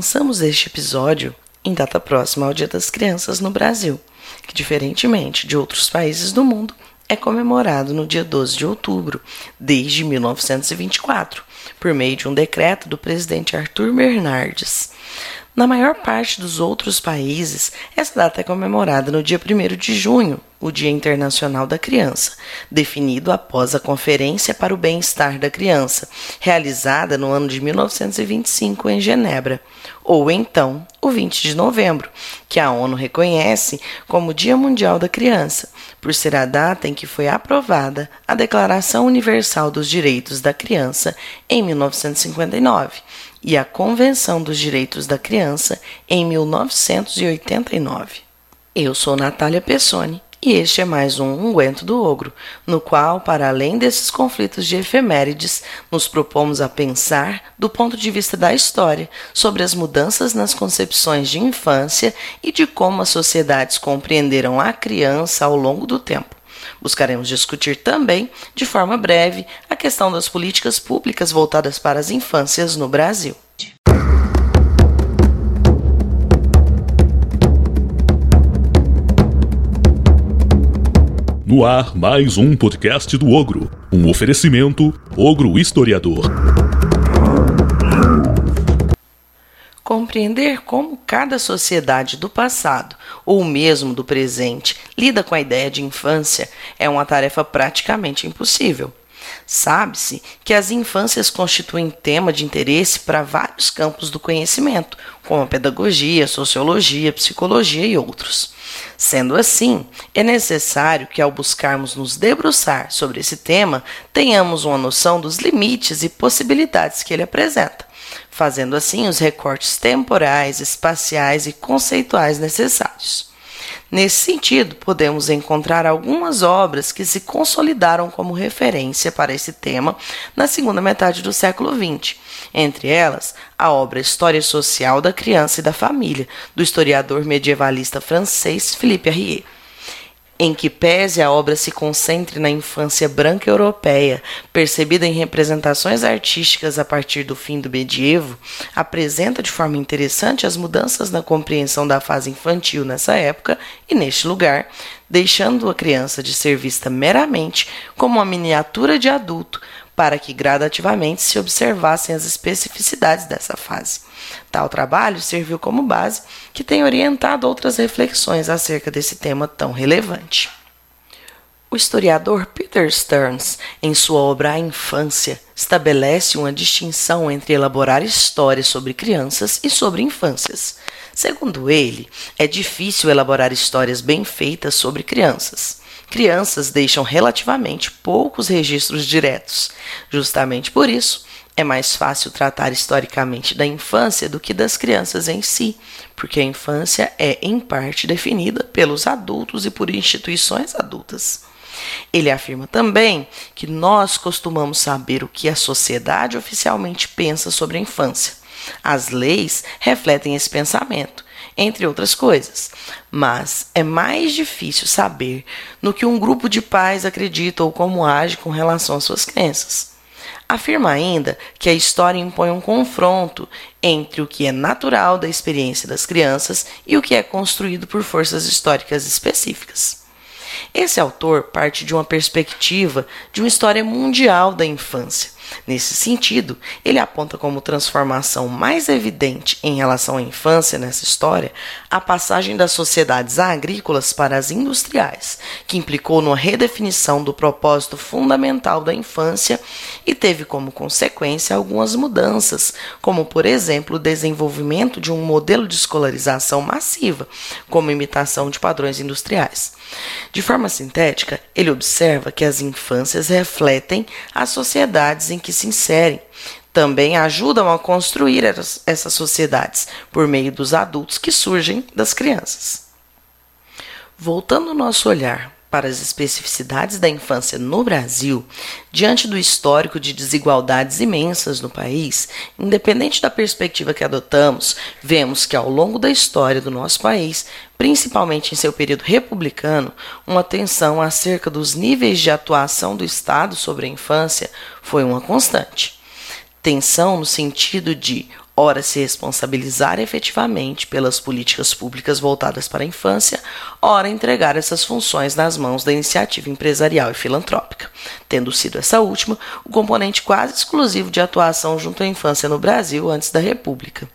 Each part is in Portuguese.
Lançamos este episódio em data próxima ao Dia das Crianças no Brasil, que, diferentemente de outros países do mundo, é comemorado no dia 12 de outubro, desde 1924, por meio de um decreto do presidente Arthur Bernardes. Na maior parte dos outros países, essa data é comemorada no dia 1 de junho, o Dia Internacional da Criança, definido após a Conferência para o Bem-Estar da Criança, realizada no ano de 1925 em Genebra, ou então o 20 de novembro, que a ONU reconhece como Dia Mundial da Criança, por ser a data em que foi aprovada a Declaração Universal dos Direitos da Criança em 1959 e a Convenção dos Direitos da Criança em 1989. Eu sou Natália Pessoni e este é mais um Unguento do Ogro, no qual, para além desses conflitos de efemérides, nos propomos a pensar, do ponto de vista da história, sobre as mudanças nas concepções de infância e de como as sociedades compreenderam a criança ao longo do tempo. Buscaremos discutir também, de forma breve, a questão das políticas públicas voltadas para as infâncias no Brasil. No ar, mais um podcast do Ogro. Um oferecimento Ogro Historiador. Compreender como cada sociedade do passado, ou mesmo do presente, lida com a ideia de infância é uma tarefa praticamente impossível. Sabe-se que as infâncias constituem tema de interesse para vários campos do conhecimento, como a pedagogia, sociologia, psicologia e outros. Sendo assim, é necessário que, ao buscarmos nos debruçar sobre esse tema, tenhamos uma noção dos limites e possibilidades que ele apresenta fazendo assim os recortes temporais, espaciais e conceituais necessários. Nesse sentido, podemos encontrar algumas obras que se consolidaram como referência para esse tema na segunda metade do século XX. Entre elas, a obra História Social da Criança e da Família, do historiador medievalista francês Philippe Arrier em que pese a obra se concentre na infância branca europeia, percebida em representações artísticas a partir do fim do medievo, apresenta de forma interessante as mudanças na compreensão da fase infantil nessa época e neste lugar, deixando a criança de ser vista meramente como uma miniatura de adulto, para que gradativamente se observassem as especificidades dessa fase. Tal trabalho serviu como base que tem orientado outras reflexões acerca desse tema tão relevante. O historiador Peter Stearns, em sua obra A Infância, estabelece uma distinção entre elaborar histórias sobre crianças e sobre infâncias. Segundo ele, é difícil elaborar histórias bem feitas sobre crianças crianças deixam relativamente poucos registros diretos. Justamente por isso, é mais fácil tratar historicamente da infância do que das crianças em si, porque a infância é, em parte, definida pelos adultos e por instituições adultas. Ele afirma também que nós costumamos saber o que a sociedade oficialmente pensa sobre a infância. As leis refletem esse pensamento entre outras coisas. Mas é mais difícil saber no que um grupo de pais acredita ou como age com relação às suas crenças. Afirma ainda que a história impõe um confronto entre o que é natural da experiência das crianças e o que é construído por forças históricas específicas. Esse autor parte de uma perspectiva de uma história mundial da infância, Nesse sentido, ele aponta como transformação mais evidente em relação à infância nessa história a passagem das sociedades agrícolas para as industriais, que implicou numa redefinição do propósito fundamental da infância e teve como consequência algumas mudanças, como, por exemplo, o desenvolvimento de um modelo de escolarização massiva, como imitação de padrões industriais. De forma sintética, ele observa que as infâncias refletem as sociedades em que se inserem. Também ajudam a construir essas sociedades por meio dos adultos que surgem das crianças. Voltando o nosso olhar para as especificidades da infância no Brasil, diante do histórico de desigualdades imensas no país, independente da perspectiva que adotamos, vemos que ao longo da história do nosso país, principalmente em seu período republicano, uma tensão acerca dos níveis de atuação do Estado sobre a infância foi uma constante. Tensão no sentido de ora se responsabilizar efetivamente pelas políticas públicas voltadas para a infância, ora entregar essas funções nas mãos da iniciativa empresarial e filantrópica, tendo sido essa última o componente quase exclusivo de atuação junto à infância no Brasil antes da República.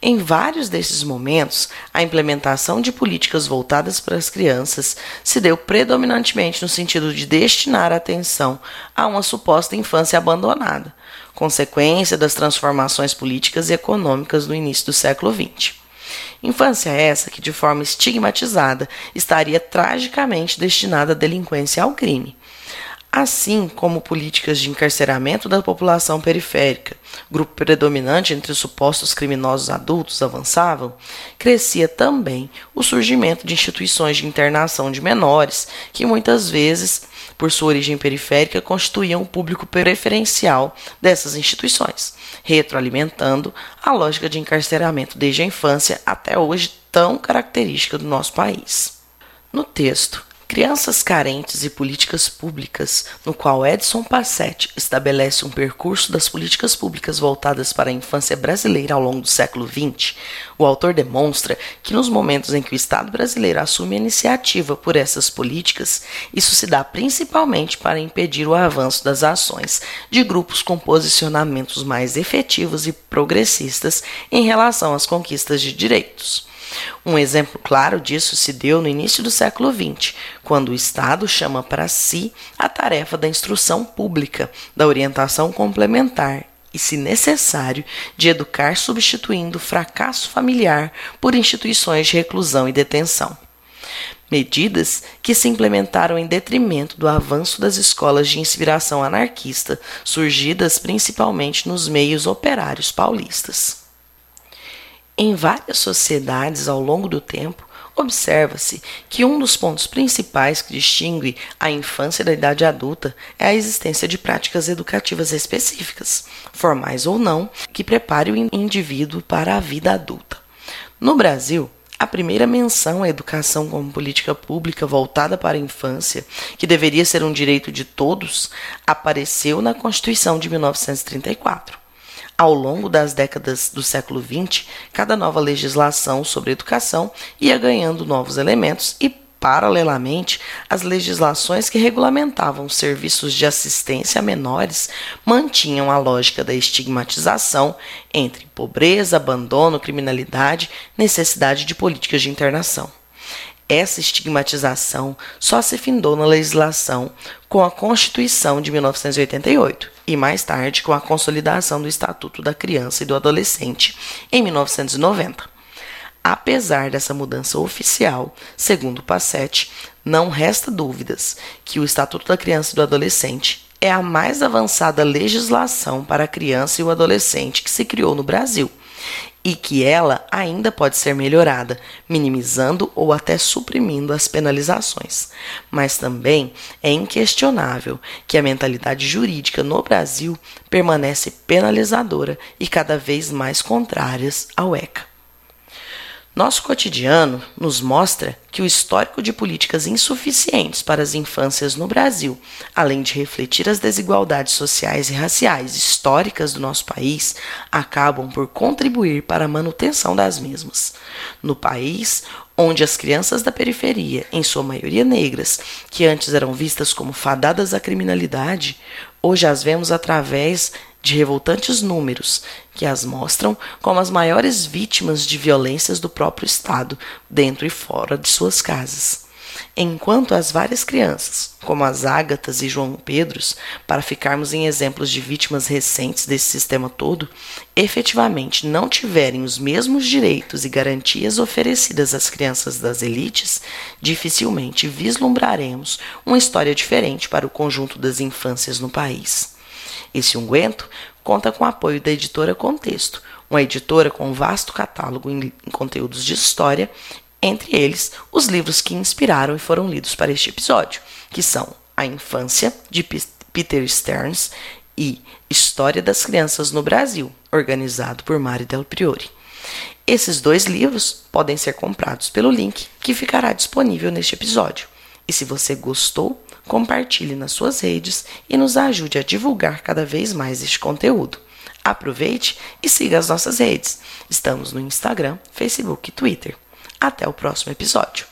Em vários desses momentos, a implementação de políticas voltadas para as crianças se deu predominantemente no sentido de destinar atenção a uma suposta infância abandonada, consequência das transformações políticas e econômicas do início do século XX. Infância essa que, de forma estigmatizada, estaria tragicamente destinada à delinquência e ao crime assim como políticas de encarceramento da população periférica, grupo predominante entre os supostos criminosos adultos, avançavam, crescia também o surgimento de instituições de internação de menores, que muitas vezes, por sua origem periférica, constituíam o público preferencial dessas instituições, retroalimentando a lógica de encarceramento desde a infância até hoje tão característica do nosso país. No texto, Crianças Carentes e Políticas Públicas, no qual Edson Passetti estabelece um percurso das políticas públicas voltadas para a infância brasileira ao longo do século XX, o autor demonstra que nos momentos em que o Estado brasileiro assume a iniciativa por essas políticas, isso se dá principalmente para impedir o avanço das ações de grupos com posicionamentos mais efetivos e progressistas em relação às conquistas de direitos. Um exemplo claro disso se deu no início do século XX, quando o Estado chama para si a tarefa da instrução pública, da orientação complementar e, se necessário, de educar substituindo o fracasso familiar por instituições de reclusão e detenção. Medidas que se implementaram em detrimento do avanço das escolas de inspiração anarquista, surgidas principalmente nos meios operários paulistas. Em várias sociedades ao longo do tempo, observa-se que um dos pontos principais que distingue a infância da idade adulta é a existência de práticas educativas específicas, formais ou não, que prepare o indivíduo para a vida adulta. No Brasil, a primeira menção à educação como política pública voltada para a infância, que deveria ser um direito de todos, apareceu na Constituição de 1934. Ao longo das décadas do século XX, cada nova legislação sobre educação ia ganhando novos elementos e, paralelamente, as legislações que regulamentavam serviços de assistência a menores mantinham a lógica da estigmatização entre pobreza, abandono, criminalidade, necessidade de políticas de internação. Essa estigmatização só se findou na legislação com a Constituição de 1988 e mais tarde com a consolidação do Estatuto da Criança e do Adolescente em 1990. Apesar dessa mudança oficial, segundo Passetti, não resta dúvidas que o Estatuto da Criança e do Adolescente é a mais avançada legislação para a criança e o adolescente que se criou no Brasil e que ela ainda pode ser melhorada, minimizando ou até suprimindo as penalizações. Mas também é inquestionável que a mentalidade jurídica no Brasil permanece penalizadora e cada vez mais contrárias ao ECA. Nosso cotidiano nos mostra que o histórico de políticas insuficientes para as infâncias no Brasil, além de refletir as desigualdades sociais e raciais históricas do nosso país, acabam por contribuir para a manutenção das mesmas. No país, onde as crianças da periferia, em sua maioria negras, que antes eram vistas como fadadas à criminalidade, hoje as vemos através de revoltantes números que as mostram como as maiores vítimas de violências do próprio Estado, dentro e fora de suas casas. Enquanto as várias crianças, como as Ágatas e João Pedros, para ficarmos em exemplos de vítimas recentes desse sistema todo, efetivamente não tiverem os mesmos direitos e garantias oferecidas às crianças das elites, dificilmente vislumbraremos uma história diferente para o conjunto das infâncias no país. Esse unguento conta com o apoio da editora Contexto, uma editora com um vasto catálogo em conteúdos de história, entre eles os livros que inspiraram e foram lidos para este episódio, que são A Infância, de Peter Stearns, e História das Crianças no Brasil, organizado por Mari Del Priori. Esses dois livros podem ser comprados pelo link que ficará disponível neste episódio. E se você gostou, compartilhe nas suas redes e nos ajude a divulgar cada vez mais este conteúdo. Aproveite e siga as nossas redes. Estamos no Instagram, Facebook e Twitter. Até o próximo episódio.